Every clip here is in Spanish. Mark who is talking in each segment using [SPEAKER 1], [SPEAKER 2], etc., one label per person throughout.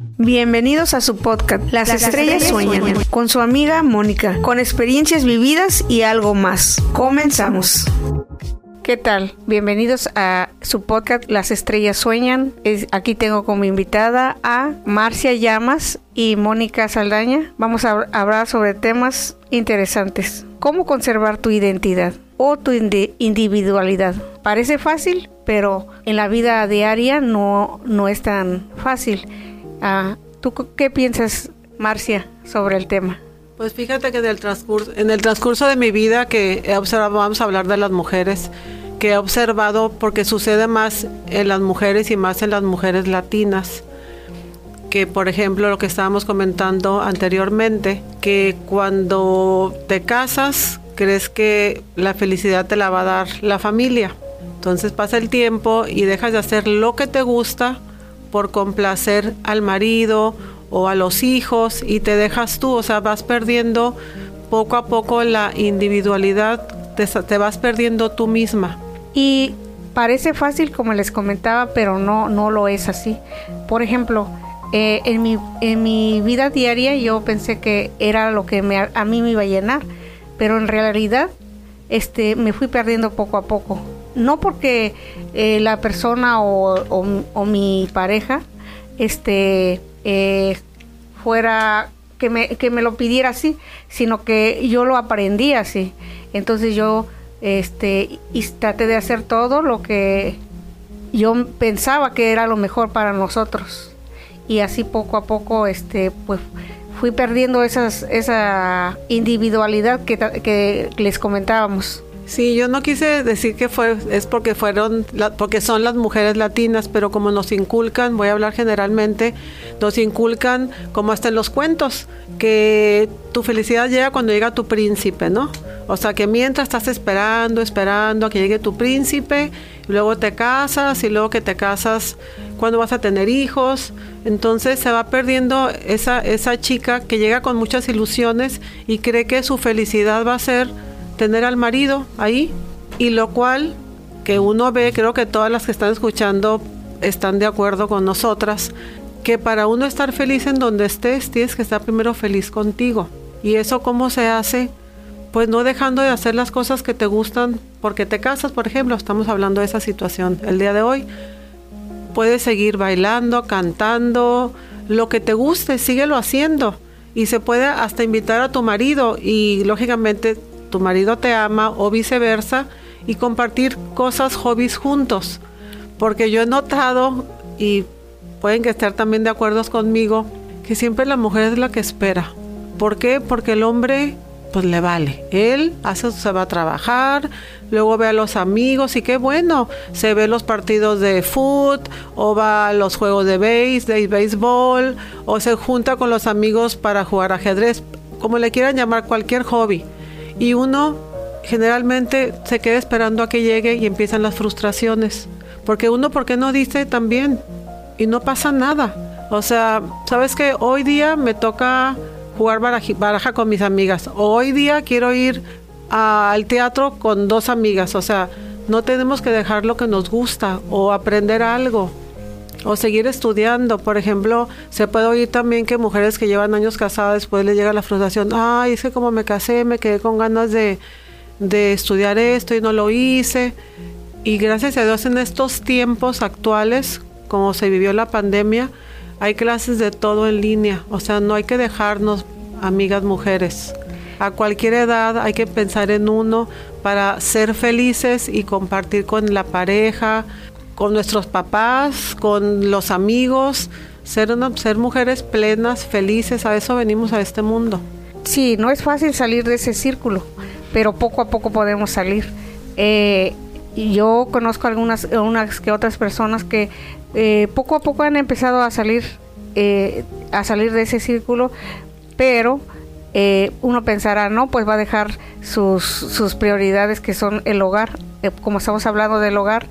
[SPEAKER 1] Bienvenidos a su podcast Las, estrellas, sueñan, con su amiga Mónica, con experiencias vividas y algo más. Comenzamos. ¿Qué tal? Bienvenidos a su podcast Las Estrellas Sueñan. aquí tengo como invitada a Marcia Llamas y Mónica Saldaña. Vamos a hablar sobre temas interesantes. ¿Cómo conservar tu identidad o tu individualidad? Parece fácil, pero en la vida diaria no, no es tan fácil. Ah, ¿Tú qué piensas, Marcia, sobre el tema?
[SPEAKER 2] Pues fíjate que en el transcurso, en el transcurso de mi vida que he observado, vamos a hablar de las mujeres, que he observado porque sucede más en las mujeres y más en las mujeres latinas que por ejemplo lo que estábamos comentando anteriormente, que cuando te casas crees que la felicidad te la va a dar la familia. Entonces pasa el tiempo y dejas de hacer lo que te gusta por complacer al marido o a los hijos y te dejas tú, o sea, vas perdiendo poco a poco la individualidad, te, vas perdiendo tú misma.
[SPEAKER 1] Y parece fácil como les comentaba, pero no, no lo es así. Por ejemplo, eh, en, mi, en mi vida diaria yo pensé que era lo que me, a mí me iba a llenar, pero en realidad este, me fui perdiendo poco a poco. No porque eh, la persona o, mi pareja este, eh, fuera que me, que me lo pidiera así, sino que yo lo aprendí así. Entonces yo este, y traté de hacer todo lo que yo pensaba que era lo mejor para nosotros y así poco a poco este pues fui perdiendo esas, esa individualidad que, que les comentábamos.
[SPEAKER 2] Sí, yo no quise decir que fue es porque fueron porque son las mujeres latinas, pero como nos inculcan, voy a hablar generalmente, nos inculcan como hasta en los cuentos que tu felicidad llega cuando llega tu príncipe, ¿no? O sea, que mientras estás esperando, esperando a que llegue tu príncipe, luego te casas y luego que te casas cuando vas a tener hijos, entonces se va perdiendo esa esa chica que llega con muchas ilusiones y cree que su felicidad va a ser tener al marido ahí y lo cual que uno ve, creo que todas las que están escuchando están de acuerdo con nosotras, que para uno estar feliz en donde estés, tienes que estar primero feliz contigo. ¿Y eso cómo se hace? Pues no dejando de hacer las cosas que te gustan porque te casas, por ejemplo, estamos hablando de esa situación el día de hoy. Puedes seguir bailando, cantando, lo que te guste, síguelo haciendo. Y se puede hasta invitar a tu marido y lógicamente tu marido te ama o viceversa y compartir cosas, hobbies juntos. Porque yo he notado, y pueden que estar también de acuerdo conmigo, que siempre la mujer es la que espera. ¿Por qué? Porque el hombre pues le vale. Él hace, se va a trabajar, luego ve a los amigos y qué bueno, se ve los partidos de fútbol o va a los juegos de de béisbol o se junta con los amigos para jugar ajedrez, como le quieran llamar cualquier hobby y uno generalmente se queda esperando a que llegue y empiezan las frustraciones. Porque uno, ¿por qué no dice también? Y no pasa nada. O sea, ¿sabes que Hoy día me toca jugar baraja, con mis amigas. hoy día quiero ir al teatro con dos amigas. O sea, no tenemos que dejar lo que nos gusta o aprender algo o seguir estudiando. Por ejemplo, se puede oír también que mujeres que llevan años casadas después les llega la frustración, ay, es que como me casé, me quedé con ganas de, de estudiar esto y no lo hice. Y gracias a Dios en estos tiempos actuales, como se vivió la pandemia, hay clases de todo en línea. O sea, no hay que dejarnos, amigas mujeres. A cualquier edad hay que pensar en uno para ser felices y compartir con la pareja, con nuestros papás, con los amigos, ser, una, ser mujeres plenas, felices, a eso venimos a este mundo.
[SPEAKER 1] Sí, no es fácil salir de ese círculo, pero poco a poco podemos salir. Eh, yo conozco algunas unas que otras personas que eh, poco a poco han empezado a salir eh, a salir de ese círculo, pero uno pensará, no, pues va a dejar sus, sus prioridades que son el hogar, como estamos hablando del hogar,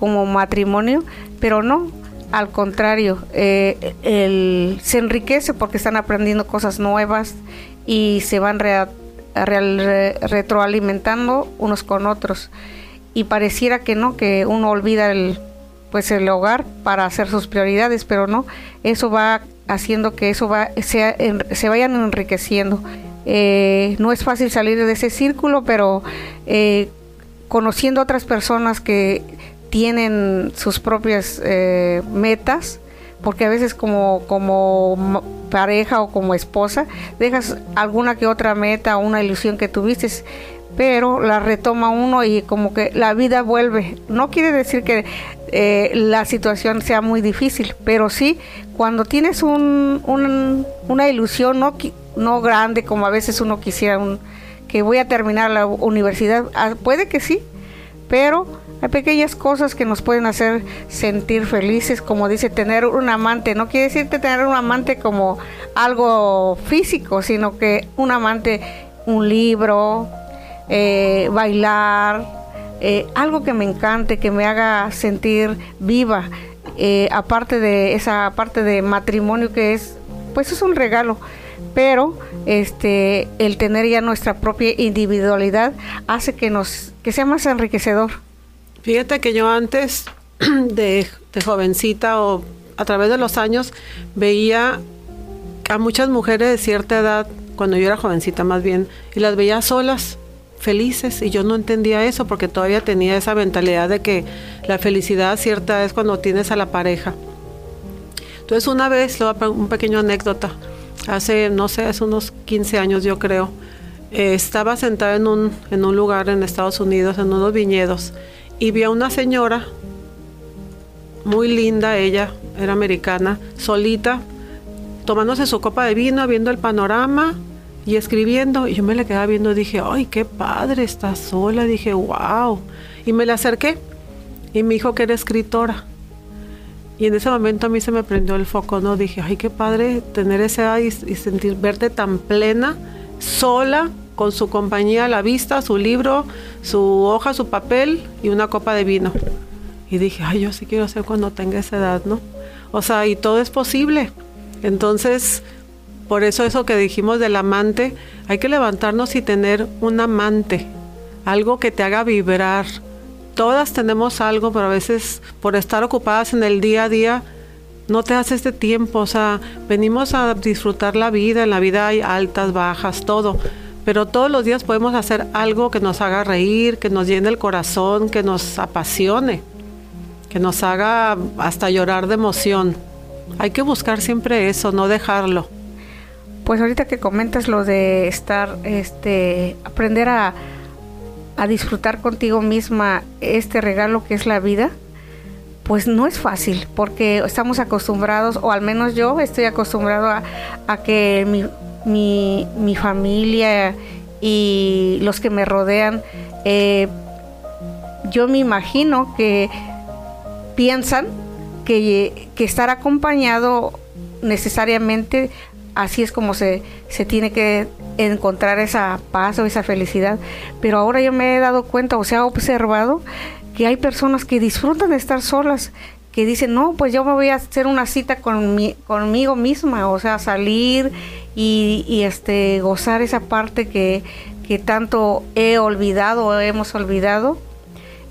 [SPEAKER 1] como matrimonio, pero no, al contrario, eh, se enriquece porque están aprendiendo cosas nuevas y se van retroalimentando unos con otros. Y pareciera que no, que uno olvida el, pues el hogar para hacer sus prioridades, pero no, eso va haciendo que eso va, sea, se vayan enriqueciendo. Eh, no es fácil salir de ese círculo, pero eh, conociendo otras personas que tienen sus propias eh, metas, porque a veces como, como pareja o como esposa dejas alguna que otra meta o una ilusión que tuviste, pero la retoma uno y como que la vida vuelve. No quiere decir que eh, la situación sea muy difícil, pero sí cuando tienes un, una ilusión no, no grande como a veces uno quisiera, un, que voy a terminar la universidad, ah, puede que sí, pero hay pequeñas cosas que nos pueden hacer sentir felices, como dice tener un amante. No quiere decir tener un amante como algo físico, sino que un amante, un libro, eh, bailar, eh, algo que me encante, que me haga sentir viva. Eh, aparte de esa parte de matrimonio que es, pues es un regalo, pero este, el tener ya nuestra propia individualidad hace que nos, que sea más enriquecedor.
[SPEAKER 2] Fíjate que yo antes de, jovencita o a través de los años veía a muchas mujeres de cierta edad, cuando yo era jovencita más bien, y las veía solas, felices, y yo no entendía eso porque todavía tenía esa mentalidad de que la felicidad cierta es cuando tienes a la pareja. Entonces una vez, un pequeño anécdota, hace, no sé, hace unos 15 años yo creo, eh, estaba sentada en un, en un lugar en Estados Unidos, en unos viñedos, y vi a una señora, muy linda ella, era americana, solita, tomándose su copa de vino, viendo el panorama y escribiendo. Y yo me le quedaba viendo, dije, ay, qué padre, está sola. Dije, wow. Y me le acerqué y me dijo que era escritora. Y en ese momento a mí se me prendió el foco, ¿no? Dije, ay, qué padre tener ese y, y sentir, verte tan plena, sola, con su compañía a la vista, su libro, su hoja, su papel y una copa de vino. Y dije, ay, yo sí quiero ser cuando tenga esa edad, ¿no? O sea, y todo es posible. Entonces, por eso eso que dijimos del amante, hay que levantarnos y tener un amante, algo que te haga vibrar. Todas tenemos algo, pero a veces por estar ocupadas en el día a día, no te hace este tiempo. O sea, venimos a disfrutar la vida, en la vida hay altas, bajas, todo pero todos los días podemos hacer algo que nos haga reír, que nos llene el corazón, que nos apasione, que nos haga hasta llorar de emoción. Hay que buscar siempre eso, no dejarlo.
[SPEAKER 1] Pues ahorita que comentas lo de estar, este, aprender a, a disfrutar contigo misma este regalo que es la vida, pues no es fácil, porque estamos acostumbrados, o al menos yo estoy acostumbrado a, a que mi, mi, mi familia y los que me rodean, eh, yo me imagino que piensan que, que, estar acompañado necesariamente así es como se, se tiene que encontrar esa paz o esa felicidad. Pero ahora yo me he dado cuenta o se ha observado que hay personas que disfrutan de estar solas, que dicen, no, pues yo me voy a hacer una cita con mi, conmigo misma, o sea, salir y, este, gozar esa parte que, que tanto he olvidado o hemos olvidado.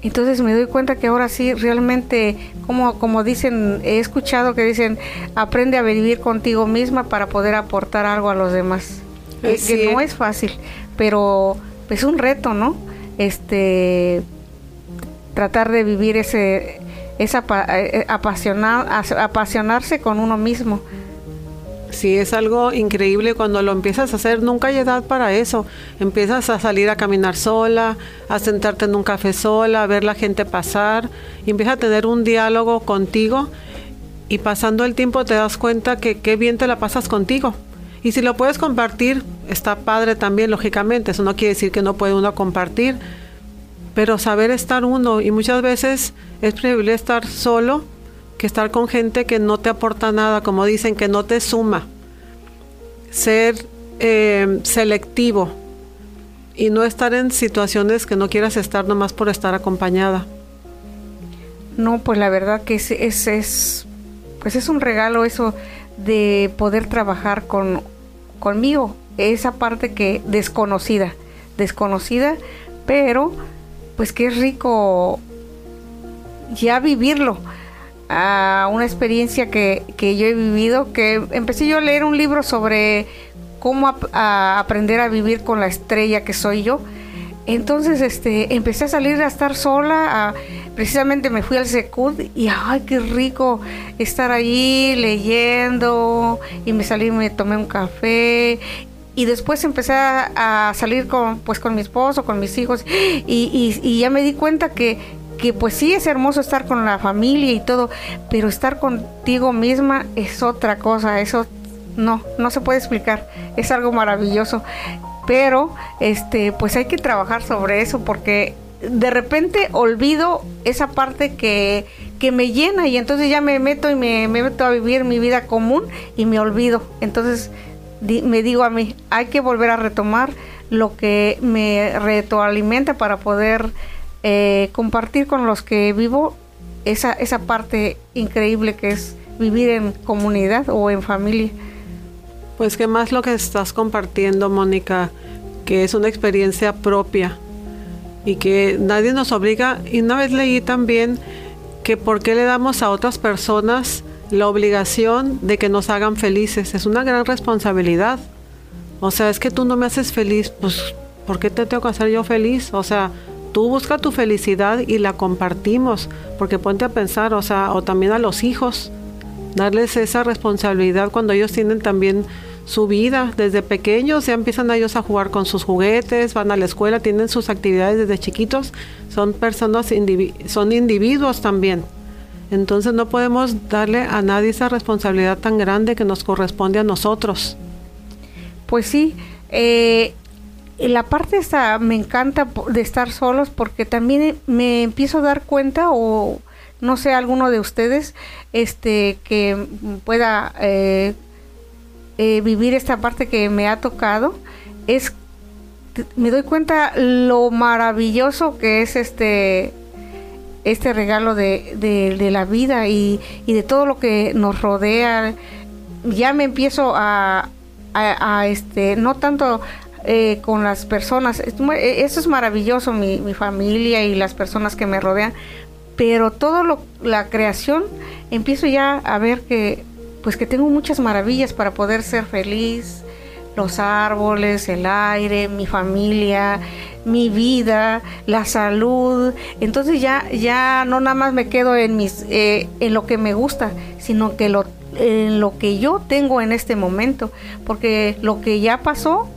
[SPEAKER 1] Entonces me doy cuenta que ahora sí, realmente, como, como dicen, he escuchado que dicen, aprende a vivir contigo misma para poder aportar algo a los demás. que no es fácil, pero es un reto, ¿no? Este, tratar de vivir ese, esa eh, apasionar, apasionarse con uno mismo.
[SPEAKER 2] Sí, es algo increíble cuando lo empiezas a hacer. Nunca hay edad para eso. Empiezas a salir a caminar sola, a sentarte en un café sola, a ver la gente pasar, y empiezas a tener un diálogo contigo. Y pasando el tiempo te das cuenta que qué bien te la pasas contigo. Y si lo puedes compartir, está padre también, lógicamente. Eso no quiere decir que no puede uno compartir, pero saber estar uno. Y muchas veces es preferible estar solo que estar con gente que no te aporta nada, como dicen, que no te suma. Ser eh, selectivo y no estar en situaciones que no quieras estar nomás por estar acompañada.
[SPEAKER 1] No, pues la verdad que es, es, es pues es un regalo eso de poder trabajar con conmigo, esa parte que desconocida, desconocida, pero pues que es rico ya vivirlo a una experiencia que, que, yo he vivido, que empecé yo a leer un libro sobre cómo aprender a vivir con la estrella que soy yo. Entonces, este, empecé a salir a estar sola, precisamente me fui al Secud y ay, qué rico estar allí leyendo. Y me salí, me tomé un café. Y después empecé a, salir con, pues, con mi esposo, con mis hijos. Y, y ya me di cuenta que que pues sí es hermoso estar con la familia y todo, pero estar contigo misma es otra cosa, eso no, no se puede explicar, es algo maravilloso, pero este pues hay que trabajar sobre eso porque de repente olvido esa parte que, que me llena y entonces ya me meto y me, me, meto a vivir mi vida común y me olvido. Entonces me digo a mí, hay que volver a retomar lo que me retroalimenta para poder eh, compartir con los que vivo esa, esa parte increíble que es vivir en comunidad o en familia.
[SPEAKER 2] Pues que más lo que estás compartiendo, Mónica, que es una experiencia propia y que nadie nos obliga. Y una vez leí también que por qué le damos a otras personas la obligación de que nos hagan felices. Es una gran responsabilidad. O sea, es que tú no me haces feliz, pues ¿por qué te tengo que hacer yo feliz? O sea, Tú busca tu felicidad y la compartimos, porque ponte a pensar, o sea, o también a los hijos, darles esa responsabilidad cuando ellos tienen también su vida. Desde pequeños ya empiezan ellos a jugar con sus juguetes, van a la escuela, tienen sus actividades desde chiquitos, son personas, son individuos también. Entonces no podemos darle a nadie esa responsabilidad tan grande que nos corresponde a nosotros.
[SPEAKER 1] Pues sí, eh, la parte esta me encanta de estar solos porque también me empiezo a dar cuenta o no sé alguno de ustedes este que pueda eh, eh, vivir esta parte que me ha tocado es me doy cuenta lo maravilloso que es este este regalo de, de, la vida y, y, de todo lo que nos rodea. Ya me empiezo a, a, a este no tanto eh, con las personas. Eh, eso es maravilloso, mi, familia y las personas que me rodean. Pero todo lo, la creación, empiezo ya a ver que, pues que tengo muchas maravillas para poder ser feliz. Los árboles, el aire, mi familia, mi vida, la salud. Entonces ya, ya no nada más me quedo en mis, eh, en lo que me gusta, sino que lo, en lo que yo tengo en este momento, porque lo que ya pasó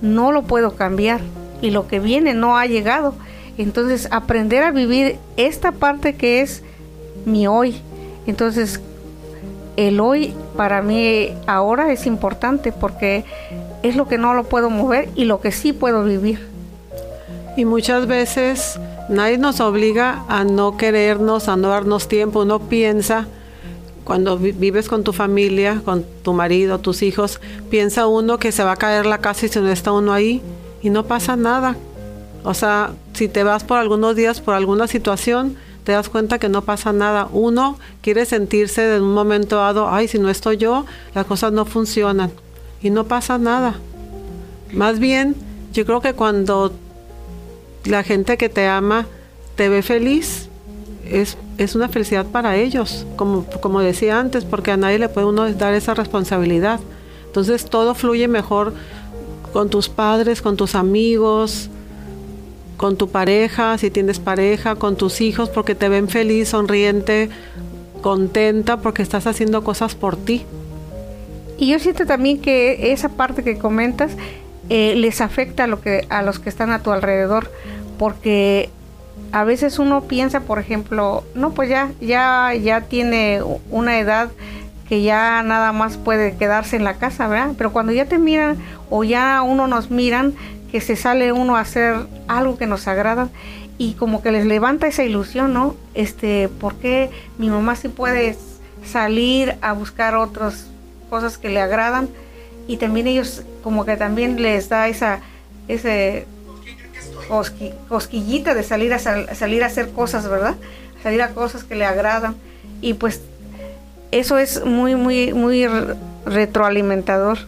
[SPEAKER 1] no lo puedo cambiar y lo que viene no ha llegado. Entonces, aprender a vivir esta parte que es mi hoy. Entonces, el hoy para mí ahora es importante porque es lo que no lo puedo mover y lo que sí puedo vivir.
[SPEAKER 2] Y muchas veces nadie nos obliga a no querernos, a no darnos tiempo. Uno piensa cuando vives con tu familia, con tu marido, tus hijos, piensa uno que se va a caer la casa y si no está uno ahí y no pasa nada. O sea, si te vas por algunos días por alguna situación, te das cuenta que no pasa nada. Uno quiere sentirse en un momento dado, ay, si no estoy yo, las cosas no funcionan y no pasa nada. Más bien, yo creo que cuando la gente que te ama te ve feliz, es es una felicidad para ellos, como, como decía antes, porque a nadie le puede uno dar esa responsabilidad. Entonces todo fluye mejor con tus padres, con tus amigos, con tu pareja, si tienes pareja, con tus hijos, porque te ven feliz, sonriente, contenta, porque estás haciendo cosas por ti.
[SPEAKER 1] Y yo siento también que esa parte que comentas eh, les afecta lo que, a los que están a tu alrededor, porque a veces uno piensa, por ejemplo, no, pues ya, ya, ya tiene una edad que ya nada más puede quedarse en la casa, ¿verdad? Pero cuando ya te miran o ya uno nos miran, que se sale uno a hacer algo que nos agrada y como que les levanta esa ilusión, ¿no? Este, ¿por qué mi mamá sí puede salir a buscar otras cosas que le agradan? Y también ellos como que también les da esa, ese cosquillita de salir a, salir a hacer cosas, ¿verdad? Salir a cosas que le agradan. Y pues eso es muy, muy, muy retroalimentador.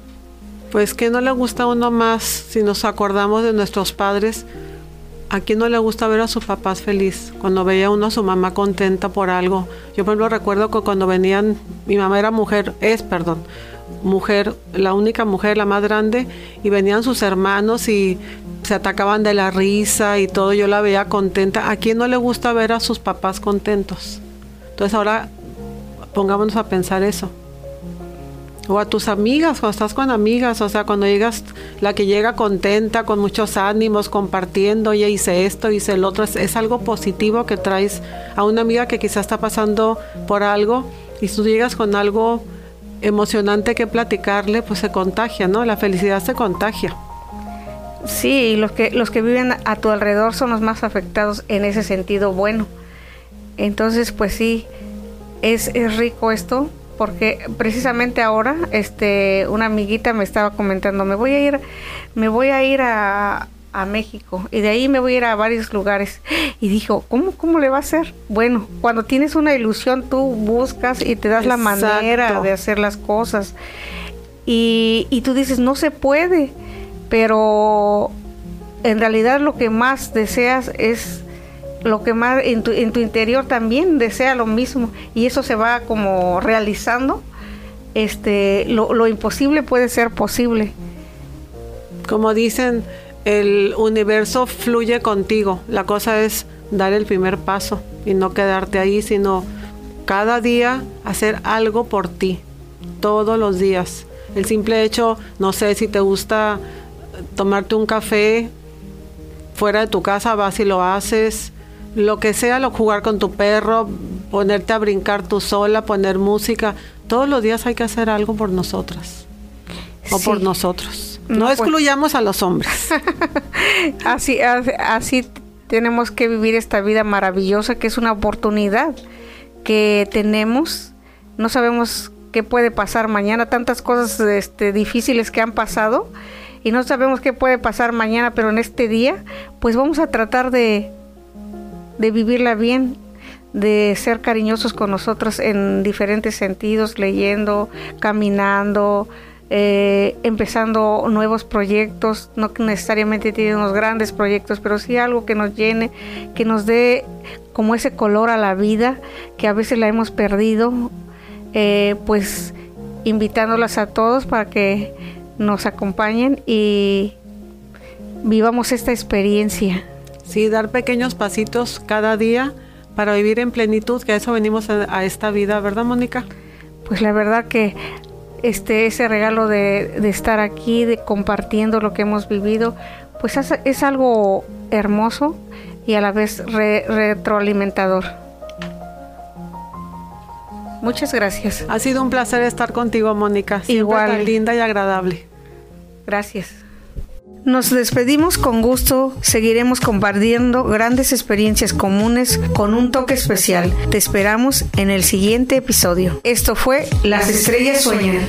[SPEAKER 2] Pues que no le gusta a uno más si nos acordamos de nuestros padres ¿A quién no le gusta ver a sus papás feliz? Cuando veía uno a su mamá contenta por algo. Yo, por ejemplo, recuerdo que cuando venían, mi mamá era mujer, es, perdón, mujer, la única mujer, la más grande, y venían sus hermanos y se atacaban de la risa y todo, yo la veía contenta. ¿A quién no le gusta ver a sus papás contentos? Entonces ahora pongámonos a pensar eso o a tus amigas, cuando estás con amigas, o sea, cuando llegas, la que llega contenta, con muchos ánimos, compartiendo, oye, hice esto, hice el otro, es, algo positivo que traes a una amiga que quizás está pasando por algo y tú llegas con algo emocionante que platicarle, pues se contagia, ¿no? La felicidad se contagia.
[SPEAKER 1] Sí, los que, los que viven a tu alrededor son los más afectados en ese sentido bueno. Entonces, pues sí, es, es rico esto porque precisamente ahora este una amiguita me estaba comentando, me voy a ir me voy a ir a, México y de ahí me voy a ir a varios lugares y dijo, ¿cómo cómo le va a hacer? Bueno, cuando tienes una ilusión tú buscas y te das la manera de hacer las cosas. Y, y tú dices, no se puede, pero en realidad lo que más deseas es lo que más en tu, en tu interior también desea lo mismo y eso se va como realizando, este, lo, lo imposible puede ser posible.
[SPEAKER 2] Como dicen, el universo fluye contigo. La cosa es dar el primer paso y no quedarte ahí, sino cada día hacer algo por ti, todos los días. El simple hecho, no sé si te gusta tomarte un café fuera de tu casa, vas y lo haces lo que sea, lo jugar con tu perro, ponerte a brincar tú sola, poner música, todos los días hay que hacer algo por nosotras o por nosotros. No, pues. excluyamos a los hombres.
[SPEAKER 1] así, así tenemos que vivir esta vida maravillosa que es una oportunidad que tenemos. No sabemos qué puede pasar mañana, tantas cosas este, difíciles que han pasado y no sabemos qué puede pasar mañana, pero en este día, pues vamos a tratar de de vivirla bien, de ser cariñosos con nosotros en diferentes sentidos, leyendo, caminando, eh, empezando nuevos proyectos, no necesariamente tiene unos grandes proyectos, pero sí algo que nos llene, que nos dé como ese color a la vida, que a veces la hemos perdido, eh, pues invitándolas a todos para que nos acompañen y vivamos esta experiencia.
[SPEAKER 2] Sí, dar pequeños pasitos cada día para vivir en plenitud, que a eso venimos a, esta vida, ¿verdad, Mónica?
[SPEAKER 1] Pues la verdad que este ese regalo de, estar aquí, de compartiendo lo que hemos vivido, pues es, algo hermoso y a la vez retroalimentador. Muchas gracias.
[SPEAKER 2] Ha sido un placer estar contigo, Mónica. Igual. Tan linda y agradable.
[SPEAKER 1] Gracias. Nos despedimos con gusto, seguiremos compartiendo grandes experiencias comunes con un toque especial. Te esperamos en el siguiente episodio. Esto fue Las estrellas sueñan.